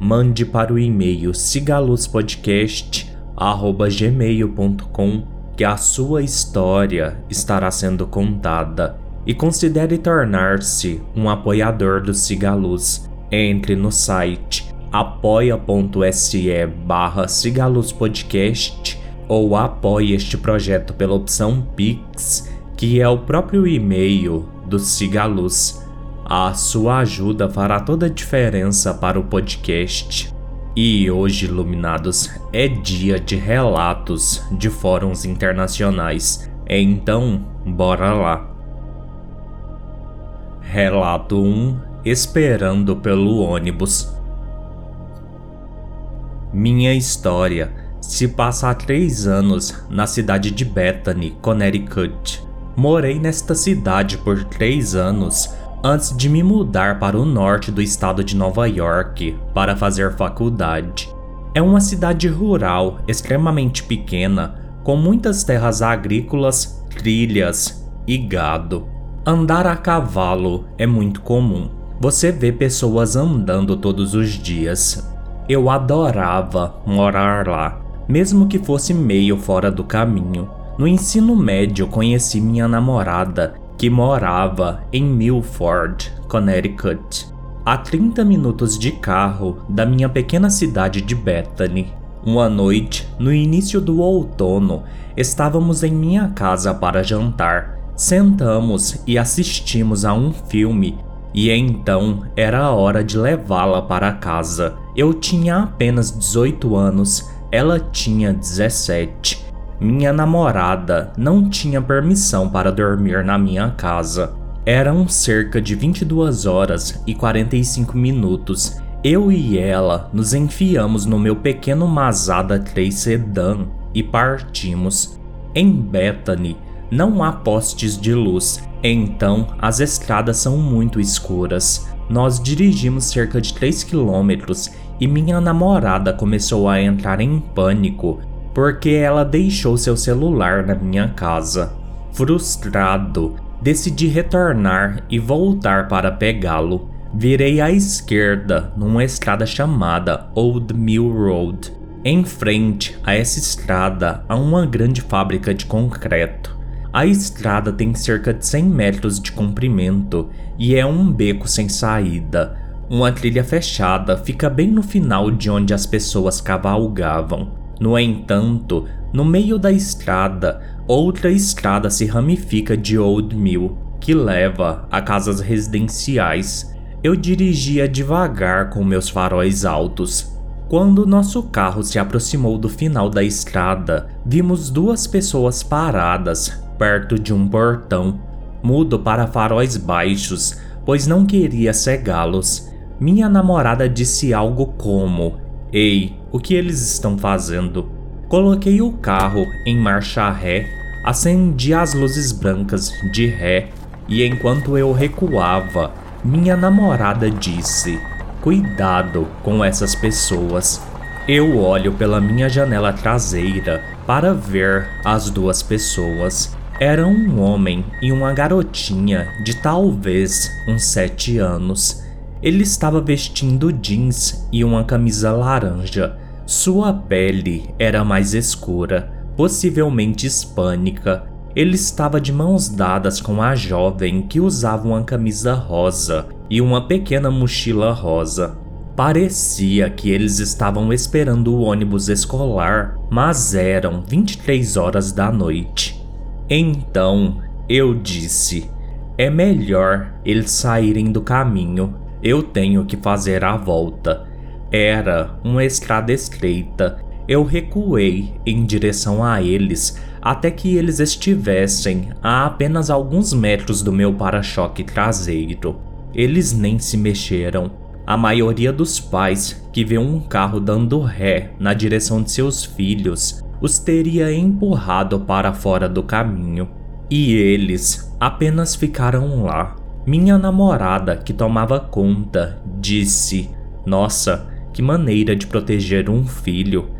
mande para o e-mail sigaluzpodcast@gmail.com que a sua história estará sendo contada. E considere tornar-se um apoiador do Cigaluz. Entre no site apoia.se barra ou apoie este projeto pela opção Pix, que é o próprio e-mail do Cigaluz. A sua ajuda fará toda a diferença para o podcast. E hoje, iluminados, é dia de relatos de fóruns internacionais. Então, bora lá. Relato 1 Esperando pelo ônibus. Minha história se passa há três anos na cidade de Bethany, Connecticut. Morei nesta cidade por três anos antes de me mudar para o norte do estado de Nova York para fazer faculdade. É uma cidade rural extremamente pequena, com muitas terras agrícolas, trilhas e gado. Andar a cavalo é muito comum. Você vê pessoas andando todos os dias. Eu adorava morar lá, mesmo que fosse meio fora do caminho. No ensino médio conheci minha namorada que morava em Milford, Connecticut, a 30 minutos de carro da minha pequena cidade de Bethany. Uma noite, no início do outono, estávamos em minha casa para jantar. Sentamos e assistimos a um filme, e então era a hora de levá-la para casa. Eu tinha apenas 18 anos, ela tinha 17 minha namorada não tinha permissão para dormir na minha casa. Eram cerca de 22 horas e 45 minutos. Eu e ela nos enfiamos no meu pequeno Mazda 3 sedã e partimos. Em Bethany não há postes de luz, então as estradas são muito escuras. Nós dirigimos cerca de 3 quilômetros e minha namorada começou a entrar em pânico porque ela deixou seu celular na minha casa. Frustrado, decidi retornar e voltar para pegá-lo. Virei à esquerda numa estrada chamada Old Mill Road. Em frente a essa estrada há uma grande fábrica de concreto. A estrada tem cerca de 100 metros de comprimento e é um beco sem saída. Uma trilha fechada fica bem no final de onde as pessoas cavalgavam. No entanto, no meio da estrada, outra estrada se ramifica de Old Mill, que leva a casas residenciais. Eu dirigia devagar com meus faróis altos. Quando nosso carro se aproximou do final da estrada, vimos duas pessoas paradas perto de um portão. Mudo para faróis baixos, pois não queria cegá-los. Minha namorada disse algo como: Ei, o que eles estão fazendo? Coloquei o carro em marcha ré, acendi as luzes brancas de ré e enquanto eu recuava, minha namorada disse: Cuidado com essas pessoas. Eu olho pela minha janela traseira para ver as duas pessoas. Era um homem e uma garotinha de talvez uns sete anos. Ele estava vestindo jeans e uma camisa laranja. Sua pele era mais escura, possivelmente hispânica. Ele estava de mãos dadas com a jovem que usava uma camisa rosa e uma pequena mochila rosa. Parecia que eles estavam esperando o ônibus escolar, mas eram 23 horas da noite. Então eu disse: é melhor eles saírem do caminho eu tenho que fazer a volta. Era uma estrada estreita. Eu recuei em direção a eles até que eles estivessem a apenas alguns metros do meu para-choque traseiro. Eles nem se mexeram. a maioria dos pais que vê um carro dando ré na direção de seus filhos os teria empurrado para fora do caminho. E eles apenas ficaram lá. Minha namorada, que tomava conta, disse: Nossa, que maneira de proteger um filho.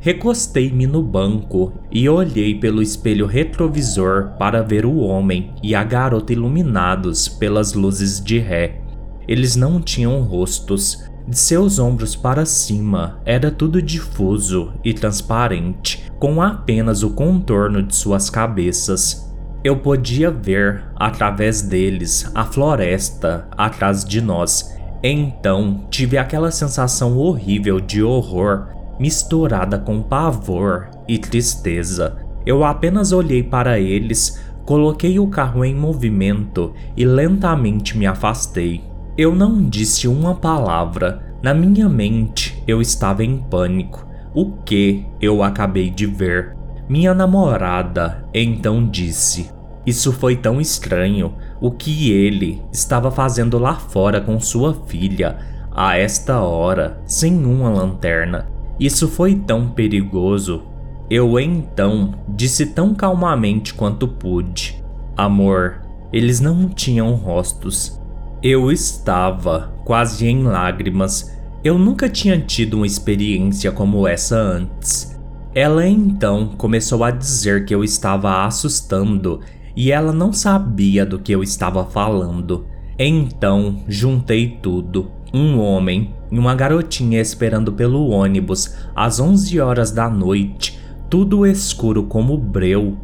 Recostei-me no banco e olhei pelo espelho retrovisor para ver o homem e a garota iluminados pelas luzes de ré. Eles não tinham rostos. De seus ombros para cima era tudo difuso e transparente, com apenas o contorno de suas cabeças. Eu podia ver, através deles, a floresta atrás de nós. Então tive aquela sensação horrível de horror, misturada com pavor e tristeza. Eu apenas olhei para eles, coloquei o carro em movimento e lentamente me afastei. Eu não disse uma palavra. Na minha mente, eu estava em pânico. O que eu acabei de ver? Minha namorada então disse: Isso foi tão estranho. O que ele estava fazendo lá fora com sua filha, a esta hora, sem uma lanterna. Isso foi tão perigoso. Eu então disse tão calmamente quanto pude: Amor, eles não tinham rostos. Eu estava quase em lágrimas. Eu nunca tinha tido uma experiência como essa antes. Ela então começou a dizer que eu estava assustando e ela não sabia do que eu estava falando. Então juntei tudo: um homem e uma garotinha esperando pelo ônibus às 11 horas da noite, tudo escuro como breu.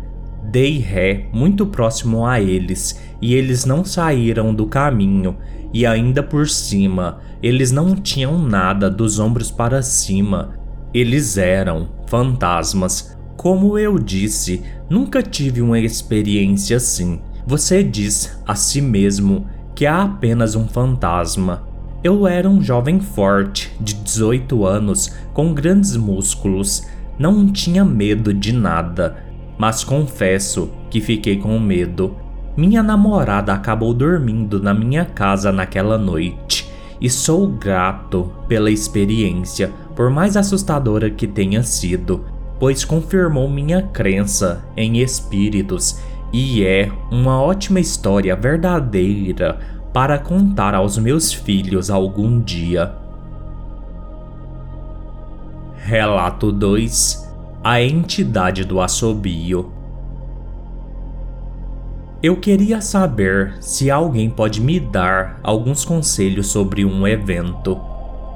Dei ré muito próximo a eles e eles não saíram do caminho, e ainda por cima, eles não tinham nada dos ombros para cima. Eles eram fantasmas. Como eu disse, nunca tive uma experiência assim. Você diz a si mesmo que é apenas um fantasma. Eu era um jovem forte, de 18 anos, com grandes músculos. Não tinha medo de nada, mas confesso que fiquei com medo. Minha namorada acabou dormindo na minha casa naquela noite e sou grato pela experiência, por mais assustadora que tenha sido, pois confirmou minha crença em espíritos e é uma ótima história verdadeira para contar aos meus filhos algum dia. Relato 2 A entidade do assobio eu queria saber se alguém pode me dar alguns conselhos sobre um evento.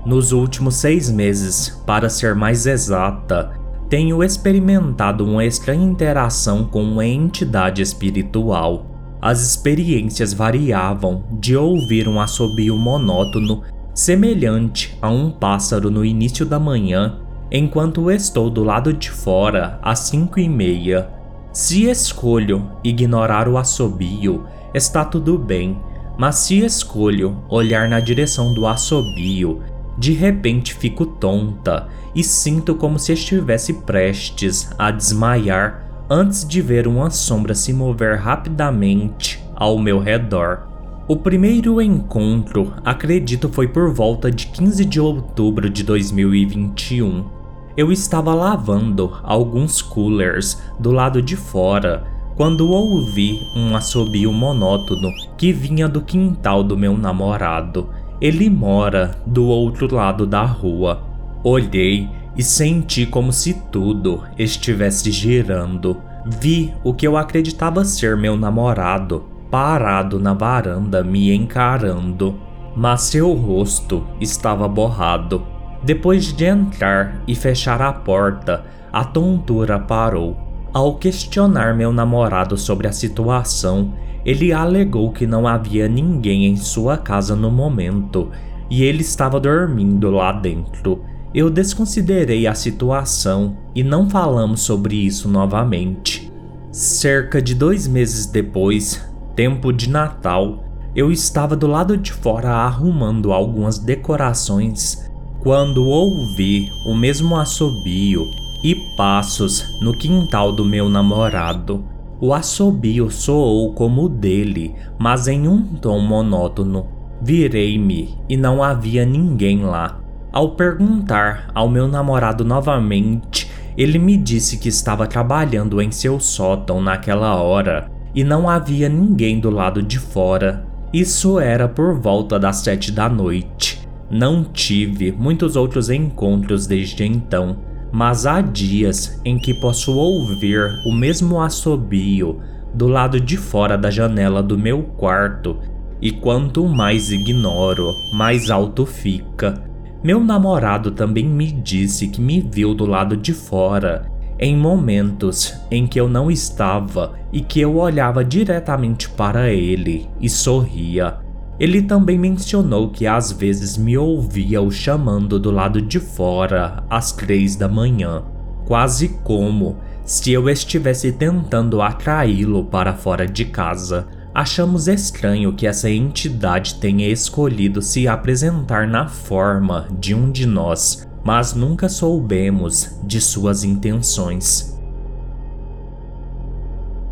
Nos últimos seis meses, para ser mais exata, tenho experimentado uma estranha interação com uma entidade espiritual. As experiências variavam de ouvir um assobio monótono, semelhante a um pássaro no início da manhã, enquanto estou do lado de fora às cinco e meia se escolho ignorar o assobio, está tudo bem, mas se escolho olhar na direção do assobio, de repente fico tonta e sinto como se estivesse prestes a desmaiar antes de ver uma sombra se mover rapidamente ao meu redor. O primeiro encontro, acredito, foi por volta de 15 de outubro de 2021 eu estava lavando alguns coolers do lado de fora quando ouvi um assobio monótono que vinha do quintal do meu namorado. Ele mora do outro lado da rua. Olhei e senti como se tudo estivesse girando. Vi o que eu acreditava ser meu namorado parado na varanda me encarando, mas seu rosto estava borrado depois de entrar e fechar a porta, a tontura parou. Ao questionar meu namorado sobre a situação, ele alegou que não havia ninguém em sua casa no momento e ele estava dormindo lá dentro. Eu desconsiderei a situação e não falamos sobre isso novamente. Cerca de dois meses depois, tempo de Natal, eu estava do lado de fora arrumando algumas decorações quando ouvi o mesmo assobio e passos no quintal do meu namorado. O assobio soou como o dele, mas em um tom monótono. Virei-me e não havia ninguém lá. Ao perguntar ao meu namorado novamente, ele me disse que estava trabalhando em seu sótão naquela hora e não havia ninguém do lado de fora. Isso era por volta das sete da noite. Não tive muitos outros encontros desde então, mas há dias em que posso ouvir o mesmo assobio do lado de fora da janela do meu quarto, e quanto mais ignoro, mais alto fica. Meu namorado também me disse que me viu do lado de fora, em momentos em que eu não estava e que eu olhava diretamente para ele e sorria. Ele também mencionou que às vezes me ouvia o chamando do lado de fora às três da manhã, quase como se eu estivesse tentando atraí-lo para fora de casa. Achamos estranho que essa entidade tenha escolhido se apresentar na forma de um de nós, mas nunca soubemos de suas intenções.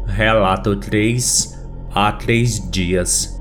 Relato 3 Há três dias.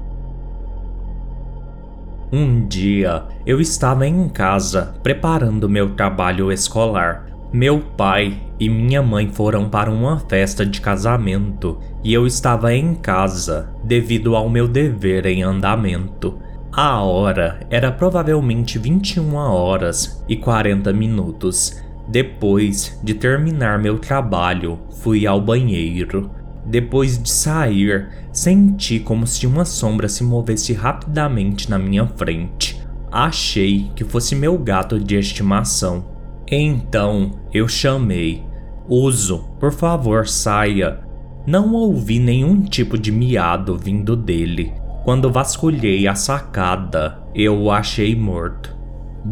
Um dia eu estava em casa preparando meu trabalho escolar. Meu pai e minha mãe foram para uma festa de casamento e eu estava em casa devido ao meu dever em andamento. A hora era provavelmente 21 horas e 40 minutos. Depois de terminar meu trabalho, fui ao banheiro. Depois de sair, senti como se uma sombra se movesse rapidamente na minha frente. Achei que fosse meu gato de estimação. Então eu chamei: Uso, por favor, saia. Não ouvi nenhum tipo de miado vindo dele. Quando vasculhei a sacada, eu o achei morto.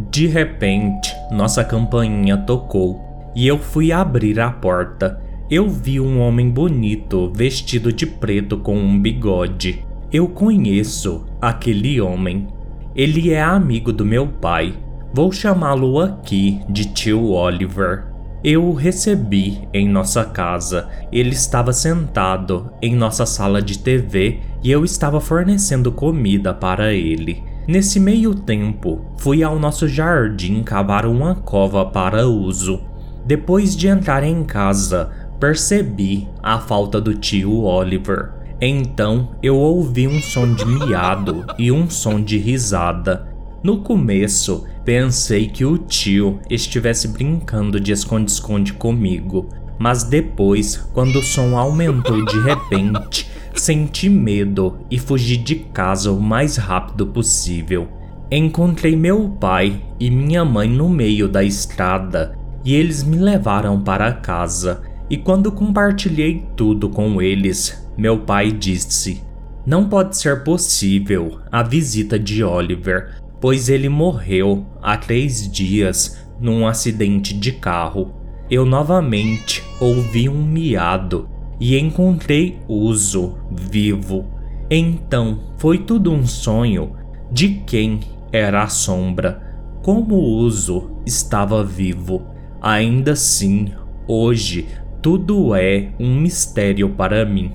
De repente, nossa campainha tocou e eu fui abrir a porta eu vi um homem bonito vestido de preto com um bigode. Eu conheço aquele homem. Ele é amigo do meu pai. Vou chamá-lo aqui de tio Oliver. Eu o recebi em nossa casa. Ele estava sentado em nossa sala de TV e eu estava fornecendo comida para ele. Nesse meio tempo, fui ao nosso jardim cavar uma cova para uso. Depois de entrar em casa, percebi a falta do tio Oliver. Então eu ouvi um som de miado e um som de risada. No começo, pensei que o tio estivesse brincando de esconde-esconde comigo, mas depois, quando o som aumentou de repente, senti medo e fugi de casa o mais rápido possível. Encontrei meu pai e minha mãe no meio da estrada e eles me levaram para casa. E quando compartilhei tudo com eles, meu pai disse: Não pode ser possível a visita de Oliver, pois ele morreu há três dias num acidente de carro. Eu novamente ouvi um miado e encontrei Uso vivo. Então foi tudo um sonho de quem era a sombra. Como Uso estava vivo. Ainda assim, hoje tudo é um mistério para mim.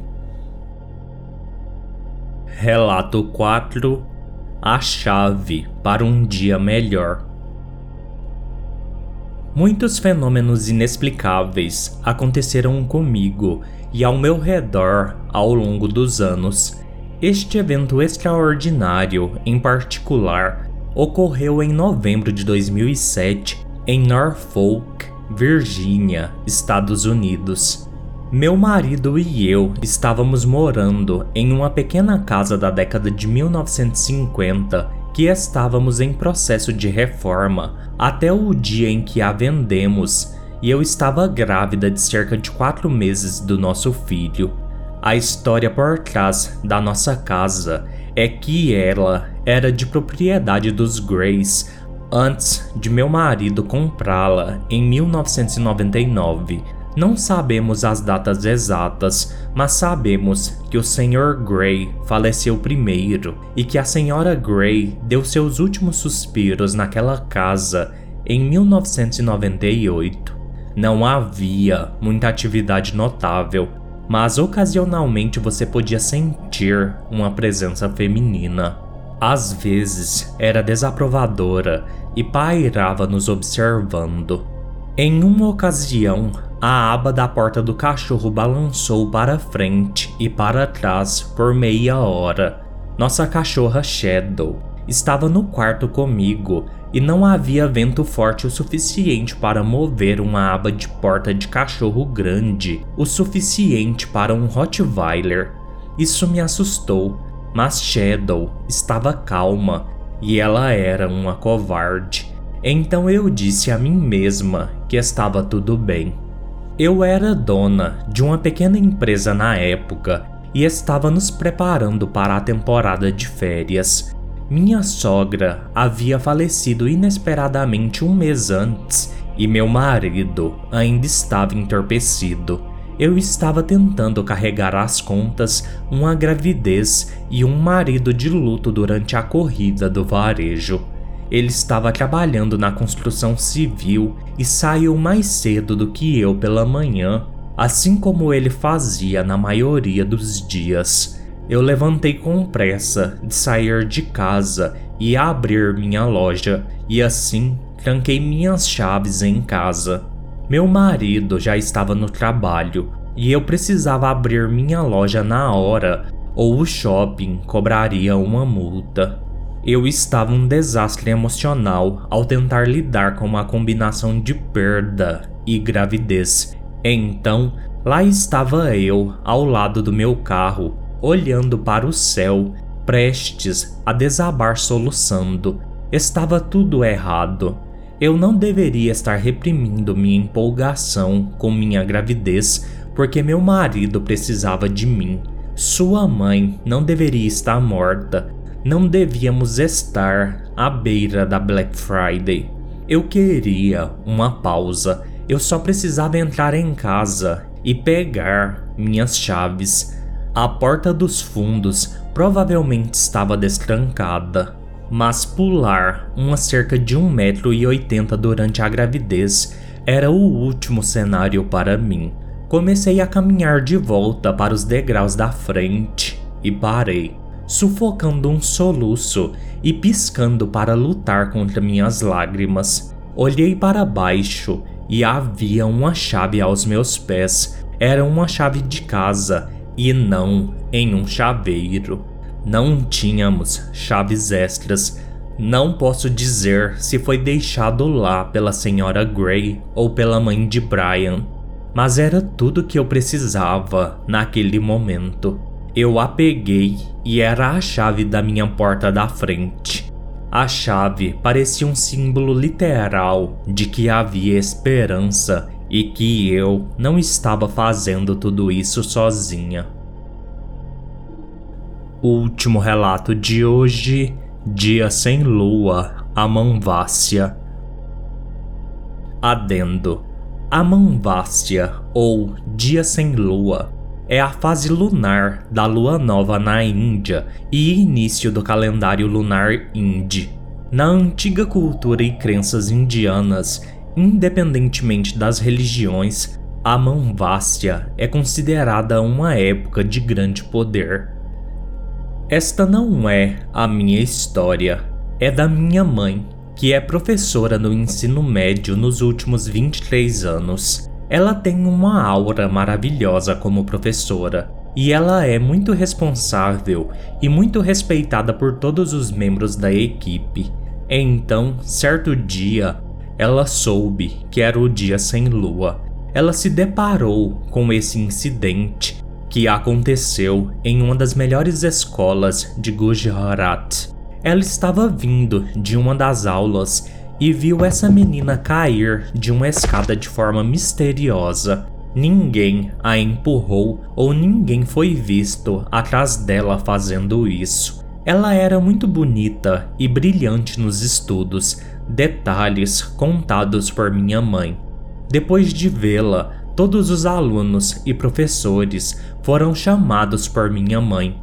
Relato 4 A chave para um dia melhor. Muitos fenômenos inexplicáveis aconteceram comigo e ao meu redor ao longo dos anos. Este evento extraordinário, em particular, ocorreu em novembro de 2007 em Norfolk, Virgínia, Estados Unidos. Meu marido e eu estávamos morando em uma pequena casa da década de 1950 que estávamos em processo de reforma até o dia em que a vendemos e eu estava grávida de cerca de quatro meses do nosso filho. A história por trás da nossa casa é que ela era de propriedade dos Grays antes de meu marido comprá-la em 1999. Não sabemos as datas exatas, mas sabemos que o Sr. Gray faleceu primeiro e que a Sra. Gray deu seus últimos suspiros naquela casa em 1998. Não havia muita atividade notável, mas ocasionalmente você podia sentir uma presença feminina. Às vezes era desaprovadora e pairava nos observando. Em uma ocasião, a aba da porta do cachorro balançou para frente e para trás por meia hora. Nossa cachorra Shadow estava no quarto comigo e não havia vento forte o suficiente para mover uma aba de porta de cachorro grande o suficiente para um Rottweiler. Isso me assustou, mas Shadow estava calma e ela era uma covarde. Então eu disse a mim mesma que estava tudo bem. Eu era dona de uma pequena empresa na época e estava nos preparando para a temporada de férias. Minha sogra havia falecido inesperadamente um mês antes e meu marido ainda estava entorpecido. Eu estava tentando carregar as contas, uma gravidez e um marido de luto durante a corrida do varejo. Ele estava trabalhando na construção civil e saiu mais cedo do que eu pela manhã, assim como ele fazia na maioria dos dias. Eu levantei com pressa de sair de casa e abrir minha loja, e assim tranquei minhas chaves em casa. Meu marido já estava no trabalho e eu precisava abrir minha loja na hora ou o shopping cobraria uma multa. Eu estava um desastre emocional ao tentar lidar com uma combinação de perda e gravidez. Então, lá estava eu, ao lado do meu carro, olhando para o céu, prestes a desabar soluçando. Estava tudo errado. Eu não deveria estar reprimindo minha empolgação com minha gravidez porque meu marido precisava de mim. Sua mãe não deveria estar morta não devíamos estar à beira da Black Friday. Eu queria uma pausa. Eu só precisava entrar em casa e pegar minhas chaves. A porta dos fundos provavelmente estava destrancada, mas pular uma cerca de 1,80m durante a gravidez era o último cenário para mim. Comecei a caminhar de volta para os degraus da frente e parei sufocando um soluço e piscando para lutar contra minhas lágrimas. Olhei para baixo e havia uma chave aos meus pés. Era uma chave de casa e não em um chaveiro. Não tínhamos chaves extras. Não posso dizer se foi deixado lá pela senhora Gray ou pela mãe de Brian, mas era tudo que eu precisava naquele momento. Eu a peguei e era a chave da minha porta da frente. A chave parecia um símbolo literal de que havia esperança e que eu não estava fazendo tudo isso sozinha. Último relato de hoje: Dia sem lua, Amanvácia. Adendo: Amanvácia ou Dia sem lua é a fase lunar da lua nova na Índia e início do calendário lunar Hindi. Na antiga cultura e crenças indianas, independentemente das religiões, a Manvástia é considerada uma época de grande poder. Esta não é a minha história, é da minha mãe, que é professora no ensino médio nos últimos 23 anos. Ela tem uma aura maravilhosa como professora e ela é muito responsável e muito respeitada por todos os membros da equipe. Então, certo dia, ela soube que era o dia sem lua. Ela se deparou com esse incidente que aconteceu em uma das melhores escolas de Gujarat. Ela estava vindo de uma das aulas e viu essa menina cair de uma escada de forma misteriosa. Ninguém a empurrou ou ninguém foi visto atrás dela fazendo isso. Ela era muito bonita e brilhante nos estudos, detalhes contados por minha mãe. Depois de vê-la, todos os alunos e professores foram chamados por minha mãe.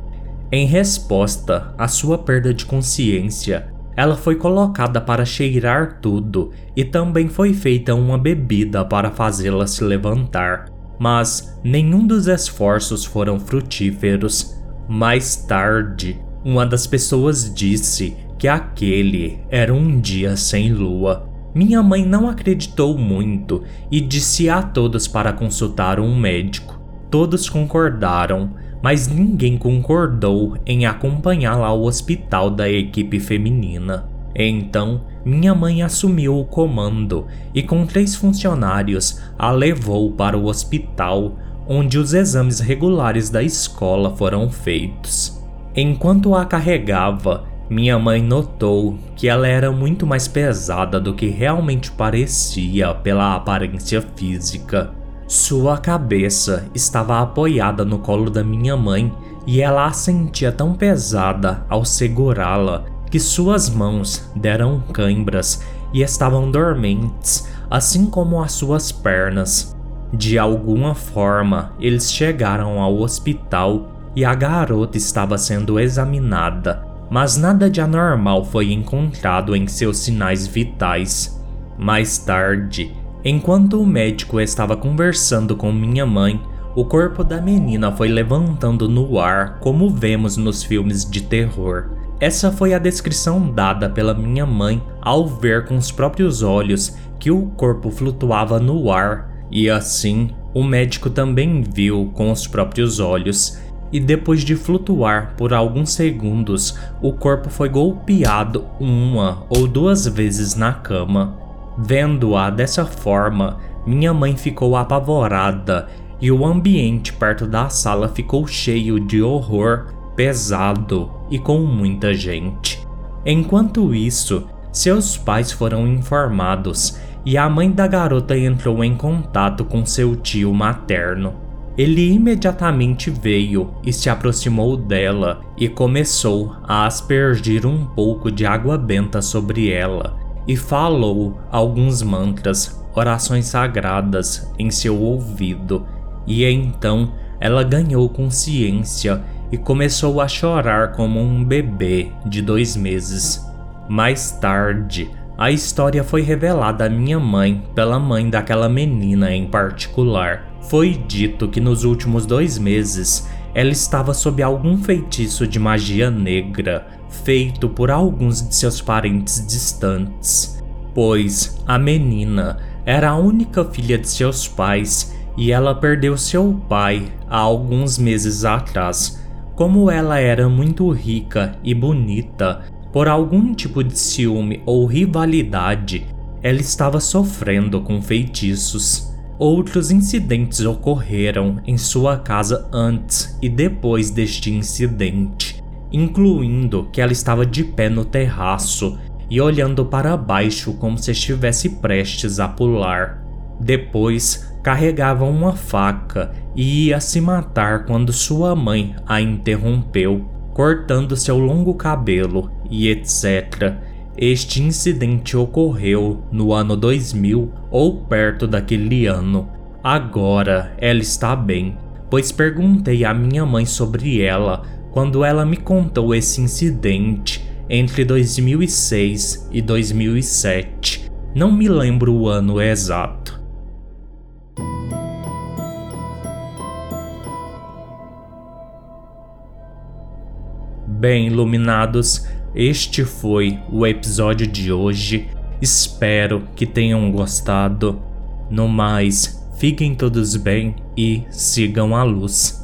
Em resposta à sua perda de consciência, ela foi colocada para cheirar tudo e também foi feita uma bebida para fazê-la se levantar, mas nenhum dos esforços foram frutíferos. Mais tarde, Uma das pessoas disse que aquele era um dia sem lua. Minha mãe não acreditou muito e disse a todos para consultar um médico. Todos concordaram, mas ninguém concordou em acompanhá-la ao hospital da equipe feminina. Então, minha mãe assumiu o comando e, com três funcionários, a levou para o hospital, onde os exames regulares da escola foram feitos. Enquanto a carregava, minha mãe notou que ela era muito mais pesada do que realmente parecia pela aparência física. Sua cabeça estava apoiada no colo da minha mãe e ela a sentia tão pesada ao segurá-la que suas mãos deram cãibras e estavam dormentes, assim como as suas pernas. De alguma forma, eles chegaram ao hospital e a garota estava sendo examinada, mas nada de anormal foi encontrado em seus sinais vitais. Mais tarde, enquanto o médico estava conversando com minha mãe, o corpo da menina foi levantando no ar, como vemos nos filmes de terror. Essa foi a descrição dada pela minha mãe ao ver com os próprios olhos que o corpo flutuava no ar, e assim o médico também viu com os próprios olhos. E depois de flutuar por alguns segundos, o corpo foi golpeado uma ou duas vezes na cama. Vendo-a dessa forma, minha mãe ficou apavorada e o ambiente perto da sala ficou cheio de horror, pesado e com muita gente. Enquanto isso, seus pais foram informados e a mãe da garota entrou em contato com seu tio materno. Ele imediatamente veio e se aproximou dela e começou a aspergir um pouco de água benta sobre ela e falou alguns mantras, orações sagradas em seu ouvido e então ela ganhou consciência e começou a chorar como um bebê de dois meses. Mais tarde, a história foi revelada à minha mãe pela mãe daquela menina em particular. Foi dito que nos últimos dois meses ela estava sob algum feitiço de magia negra feito por alguns de seus parentes distantes, pois a menina era a única filha de seus pais e ela perdeu seu pai há alguns meses atrás. Como ela era muito rica e bonita, por algum tipo de ciúme ou rivalidade, ela estava sofrendo com feitiços. Outros incidentes ocorreram em sua casa antes e depois deste incidente, incluindo que ela estava de pé no terraço e olhando para baixo como se estivesse prestes a pular. Depois, carregava uma faca e ia se matar quando sua mãe a interrompeu, cortando seu longo cabelo e etc. Este incidente ocorreu no ano 2000 ou perto daquele ano. Agora ela está bem, pois perguntei à minha mãe sobre ela quando ela me contou esse incidente entre 2006 e 2007. Não me lembro o ano exato. Bem, iluminados, este foi o episódio de hoje. Espero que tenham gostado. No mais, fiquem todos bem e sigam a luz.